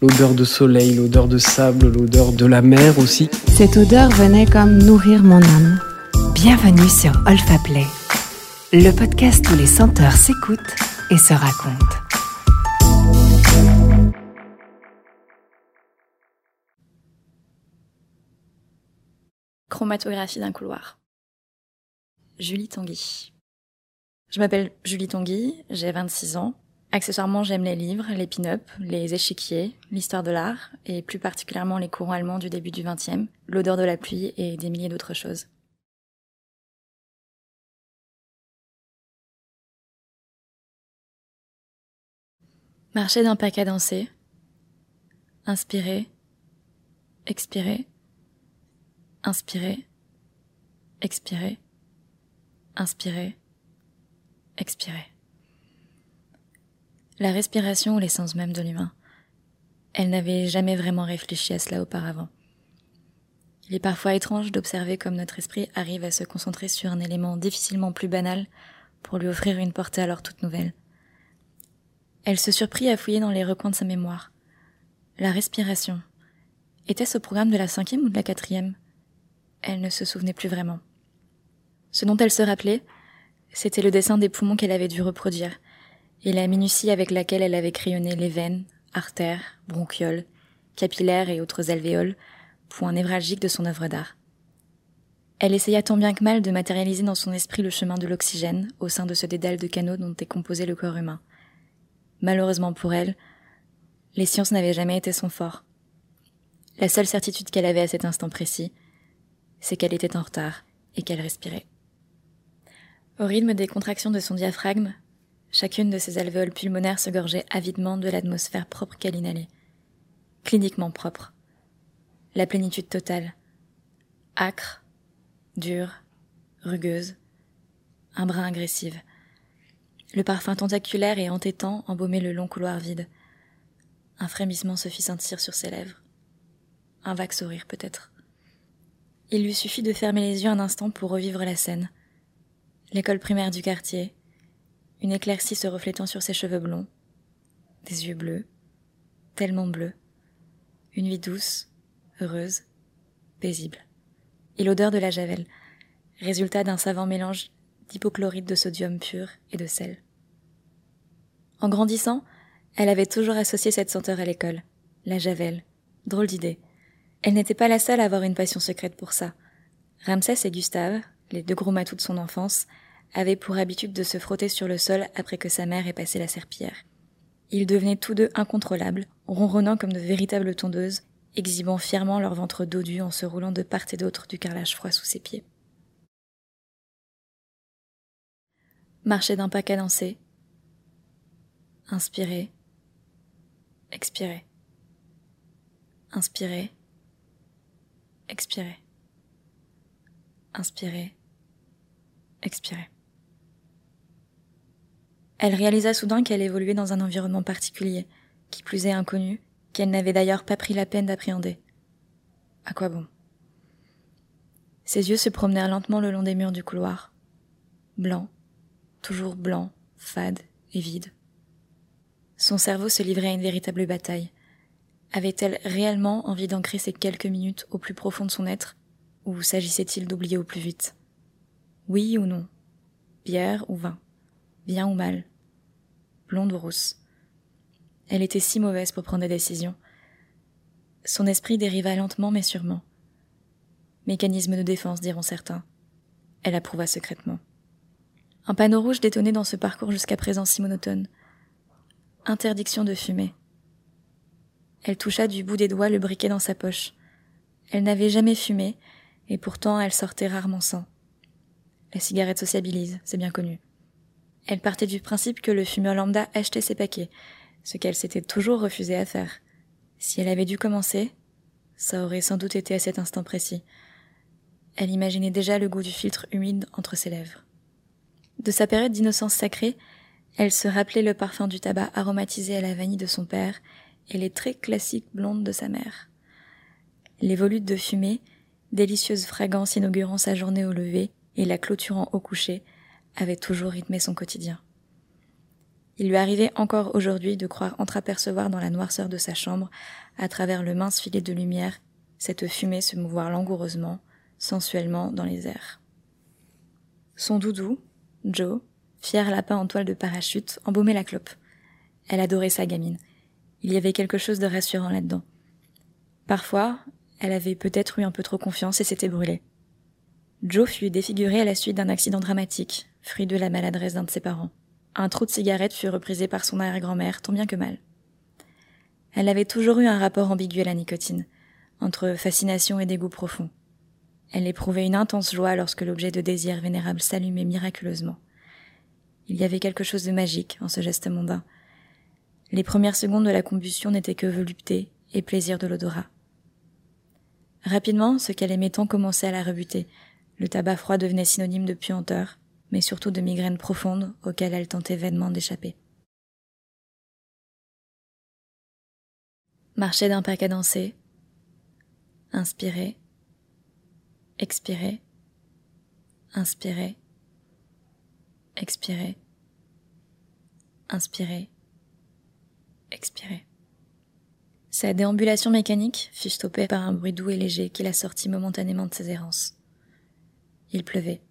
L'odeur de soleil, l'odeur de sable, l'odeur de la mer aussi. Cette odeur venait comme nourrir mon âme. Bienvenue sur Olfa Play, le podcast où les senteurs s'écoutent et se racontent. Chromatographie d'un couloir. Julie Tanguy. Je m'appelle Julie Tanguy, j'ai 26 ans. Accessoirement, j'aime les livres, les pin-up, les échiquiers, l'histoire de l'art, et plus particulièrement les courants allemands du début du XXe, l'odeur de la pluie et des milliers d'autres choses. Marcher d'un paquet dansé. Inspirer. Expirer. Inspirer. Expirer. Inspirer. Expirer. La respiration ou l'essence même de l'humain. Elle n'avait jamais vraiment réfléchi à cela auparavant. Il est parfois étrange d'observer comme notre esprit arrive à se concentrer sur un élément difficilement plus banal pour lui offrir une portée alors toute nouvelle. Elle se surprit à fouiller dans les recoins de sa mémoire. La respiration. Était-ce au programme de la cinquième ou de la quatrième? Elle ne se souvenait plus vraiment. Ce dont elle se rappelait, c'était le dessin des poumons qu'elle avait dû reproduire, et la minutie avec laquelle elle avait crayonné les veines, artères, bronchioles, capillaires et autres alvéoles, point névralgique de son œuvre d'art. Elle essaya tant bien que mal de matérialiser dans son esprit le chemin de l'oxygène au sein de ce dédale de canaux dont est composé le corps humain. Malheureusement pour elle, les sciences n'avaient jamais été son fort. La seule certitude qu'elle avait à cet instant précis, c'est qu'elle était en retard et qu'elle respirait. Au rythme des contractions de son diaphragme, chacune de ses alvéoles pulmonaires se gorgeait avidement de l'atmosphère propre qu'elle inhalait. Cliniquement propre. La plénitude totale. Acre, dure, rugueuse, un brin agressive. Le parfum tentaculaire et entêtant embaumait le long couloir vide. Un frémissement se fit sentir sur ses lèvres. Un vague sourire peut-être. Il lui suffit de fermer les yeux un instant pour revivre la scène. L'école primaire du quartier, une éclaircie se reflétant sur ses cheveux blonds, des yeux bleus, tellement bleus, une vie douce, heureuse, paisible, et l'odeur de la javel, résultat d'un savant mélange d'hypochlorite de sodium pur et de sel. En grandissant, elle avait toujours associé cette senteur à l'école, la javel. Drôle d'idée. Elle n'était pas la seule à avoir une passion secrète pour ça. Ramsès et Gustave, les deux gros matous de son enfance, avaient pour habitude de se frotter sur le sol après que sa mère ait passé la serpillière. Ils devenaient tous deux incontrôlables, ronronnant comme de véritables tondeuses, exhibant fièrement leur ventre dodu en se roulant de part et d'autre du carrelage froid sous ses pieds. Marcher d'un pas cadencé. Inspirer. Expirer. Inspirer. Expirer. Inspirer. Expirer. Elle réalisa soudain qu'elle évoluait dans un environnement particulier, qui plus est inconnu, qu'elle n'avait d'ailleurs pas pris la peine d'appréhender. À quoi bon? Ses yeux se promenèrent lentement le long des murs du couloir. Blanc, toujours blanc, fade et vide. Son cerveau se livrait à une véritable bataille. Avait-elle réellement envie d'ancrer ces quelques minutes au plus profond de son être, ou s'agissait-il d'oublier au plus vite? Oui ou non? Bière ou vin? Bien ou mal? Blonde ou rousse? Elle était si mauvaise pour prendre des décisions. Son esprit dériva lentement mais sûrement. Mécanisme de défense, diront certains. Elle approuva secrètement. Un panneau rouge détonnait dans ce parcours jusqu'à présent si monotone. Interdiction de fumer. Elle toucha du bout des doigts le briquet dans sa poche. Elle n'avait jamais fumé, et pourtant elle sortait rarement sans. La cigarette sociabilise, c'est bien connu. Elle partait du principe que le fumeur lambda achetait ses paquets, ce qu'elle s'était toujours refusée à faire. Si elle avait dû commencer, ça aurait sans doute été à cet instant précis. Elle imaginait déjà le goût du filtre humide entre ses lèvres. De sa période d'innocence sacrée, elle se rappelait le parfum du tabac aromatisé à la vanille de son père et les traits classiques blondes de sa mère. Les volutes de fumée, délicieuse fragrance inaugurant sa journée au lever et la clôturant au coucher, avait toujours rythmé son quotidien. Il lui arrivait encore aujourd'hui de croire entreapercevoir dans la noirceur de sa chambre, à travers le mince filet de lumière, cette fumée se mouvoir langoureusement, sensuellement dans les airs. Son doudou, Joe, fier lapin en toile de parachute, embaumait la clope. Elle adorait sa gamine. Il y avait quelque chose de rassurant là-dedans. Parfois, elle avait peut-être eu un peu trop confiance et s'était brûlée. Joe fut défiguré à la suite d'un accident dramatique, fruit de la maladresse d'un de ses parents. Un trou de cigarette fut reprisé par son arrière-grand-mère, tant bien que mal. Elle avait toujours eu un rapport ambigu à la nicotine, entre fascination et dégoût profond. Elle éprouvait une intense joie lorsque l'objet de désir vénérable s'allumait miraculeusement. Il y avait quelque chose de magique en ce geste mondain. Les premières secondes de la combustion n'étaient que volupté et plaisir de l'odorat. Rapidement, ce qu'elle aimait tant commençait à la rebuter. Le tabac froid devenait synonyme de puanteur, mais surtout de migraines profondes auxquelles elle tentait vainement d'échapper. Marcher d'un pas cadencé, inspirer, expirer, inspirer, expirer, inspirer, expirer. Sa déambulation mécanique fut stoppée par un bruit doux et léger qui la sortit momentanément de ses errances. Il pleuvait.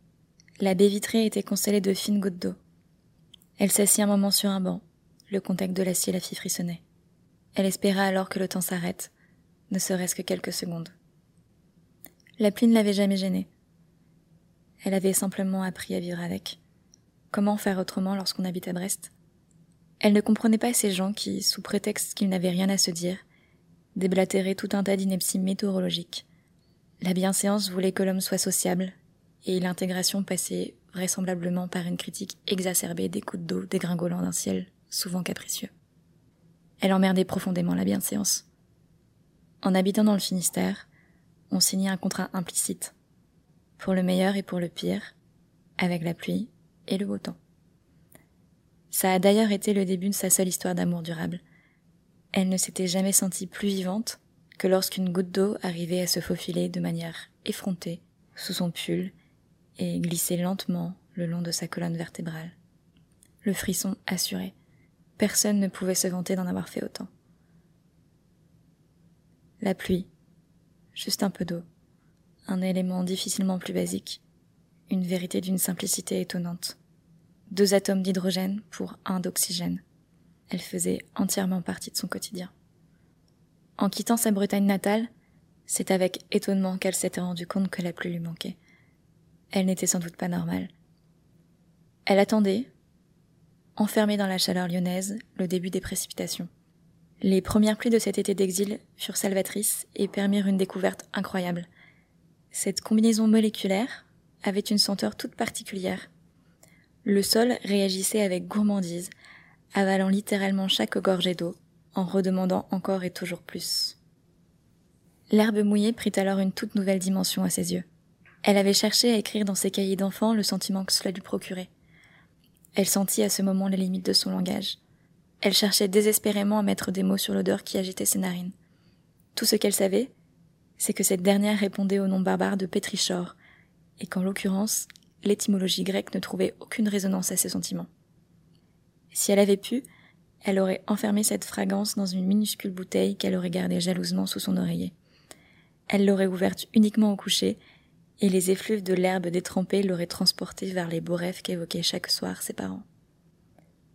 La baie vitrée était constellée de fines gouttes d'eau. Elle s'assit un moment sur un banc. Le contact de l'acier la fit frissonner. Elle espéra alors que le temps s'arrête, ne serait-ce que quelques secondes. La pluie ne l'avait jamais gênée. Elle avait simplement appris à vivre avec. Comment faire autrement lorsqu'on habite à Brest? Elle ne comprenait pas ces gens qui, sous prétexte qu'ils n'avaient rien à se dire, déblatéraient tout un tas d'inepties météorologiques. La bienséance voulait que l'homme soit sociable, et l'intégration passait vraisemblablement par une critique exacerbée des coups d'eau dégringolant d'un ciel souvent capricieux. Elle emmerdait profondément la bienséance. En habitant dans le Finistère, on signait un contrat implicite, pour le meilleur et pour le pire, avec la pluie et le beau temps. Ça a d'ailleurs été le début de sa seule histoire d'amour durable. Elle ne s'était jamais sentie plus vivante que lorsqu'une goutte d'eau arrivait à se faufiler de manière effrontée sous son pull et glisser lentement le long de sa colonne vertébrale. Le frisson assuré. Personne ne pouvait se vanter d'en avoir fait autant. La pluie, juste un peu d'eau, un élément difficilement plus basique, une vérité d'une simplicité étonnante. Deux atomes d'hydrogène pour un d'oxygène. Elle faisait entièrement partie de son quotidien. En quittant sa Bretagne natale, c'est avec étonnement qu'elle s'était rendue compte que la pluie lui manquait. Elle n'était sans doute pas normale. Elle attendait, enfermée dans la chaleur lyonnaise, le début des précipitations. Les premières pluies de cet été d'exil furent salvatrices et permirent une découverte incroyable. Cette combinaison moléculaire avait une senteur toute particulière. Le sol réagissait avec gourmandise, avalant littéralement chaque gorgée d'eau, en redemandant encore et toujours plus. L'herbe mouillée prit alors une toute nouvelle dimension à ses yeux. Elle avait cherché à écrire dans ses cahiers d'enfants le sentiment que cela lui procurait. Elle sentit à ce moment les limites de son langage. Elle cherchait désespérément à mettre des mots sur l'odeur qui agitait ses narines. Tout ce qu'elle savait, c'est que cette dernière répondait au nom barbare de pétrichor, et qu'en l'occurrence, l'étymologie grecque ne trouvait aucune résonance à ses sentiments. Si elle avait pu, elle aurait enfermé cette fragrance dans une minuscule bouteille qu'elle aurait gardée jalousement sous son oreiller. Elle l'aurait ouverte uniquement au coucher, et les effluves de l'herbe détrempée l'auraient transportée vers les beaux rêves qu'évoquaient chaque soir ses parents.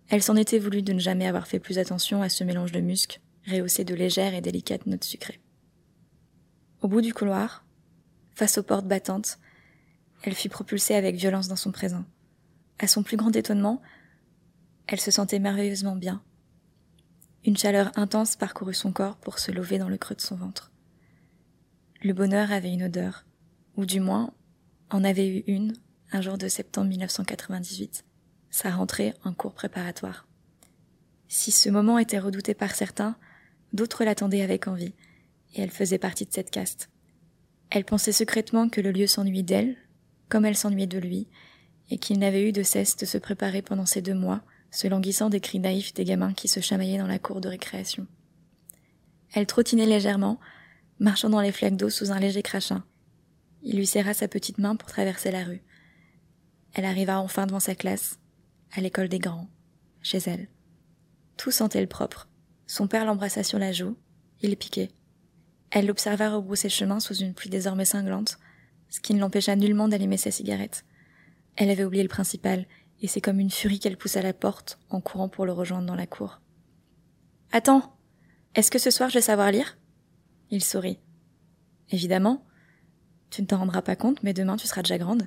Elle s'en était voulu de ne jamais avoir fait plus attention à ce mélange de musc, rehaussé de légères et délicates notes sucrées. Au bout du couloir, face aux portes battantes, elle fut propulsée avec violence dans son présent. À son plus grand étonnement, elle se sentait merveilleusement bien. Une chaleur intense parcourut son corps pour se lever dans le creux de son ventre. Le bonheur avait une odeur, ou du moins en avait eu une un jour de septembre 1998 sa rentrée en cours préparatoire. Si ce moment était redouté par certains, d'autres l'attendaient avec envie, et elle faisait partie de cette caste. Elle pensait secrètement que le lieu s'ennuyait d'elle, comme elle s'ennuyait de lui, et qu'il n'avait eu de cesse de se préparer pendant ces deux mois, se languissant des cris naïfs des gamins qui se chamaillaient dans la cour de récréation. Elle trottinait légèrement, marchant dans les flaques d'eau sous un léger crachin. Il lui serra sa petite main pour traverser la rue. Elle arriva enfin devant sa classe, à l'école des grands, chez elle. Tout sentait le propre. Son père l'embrassa sur la joue. Il piquait. Elle l'observa rebrousser chemin sous une pluie désormais cinglante, ce qui ne l'empêcha nullement d'allumer sa cigarette. Elle avait oublié le principal, et c'est comme une furie qu'elle poussa la porte en courant pour le rejoindre dans la cour. Attends, est-ce que ce soir je vais savoir lire? Il sourit. Évidemment, tu ne t'en rendras pas compte, mais demain tu seras déjà grande.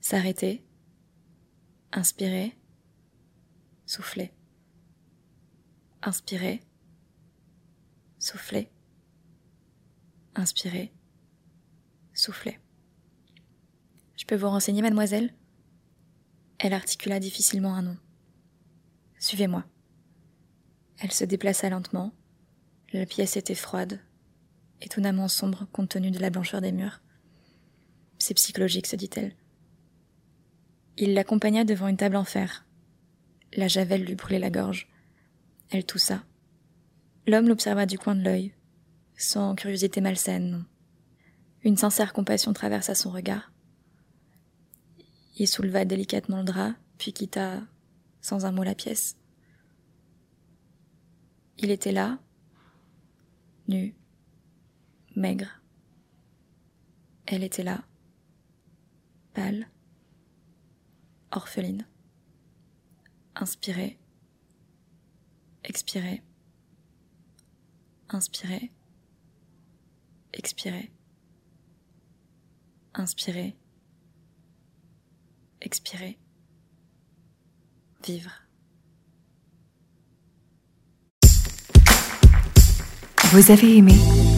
S'arrêter, inspirer, souffler. Inspirer, souffler. Inspirer, souffler. Je peux vous renseigner, mademoiselle? Elle articula difficilement un nom. Suivez-moi. Elle se déplaça lentement. La pièce était froide, étonnamment sombre compte tenu de la blancheur des murs. C'est psychologique, se dit-elle. Il l'accompagna devant une table en fer. La javel lui brûlait la gorge. Elle toussa. L'homme l'observa du coin de l'œil, sans curiosité malsaine. Une sincère compassion traversa son regard. Il souleva délicatement le drap, puis quitta sans un mot la pièce. Il était là, nu, maigre. Elle était là, pâle, orpheline. Inspirée, expirée, inspirée, expirée, inspirée, expirer, vivre. Vous avez aimé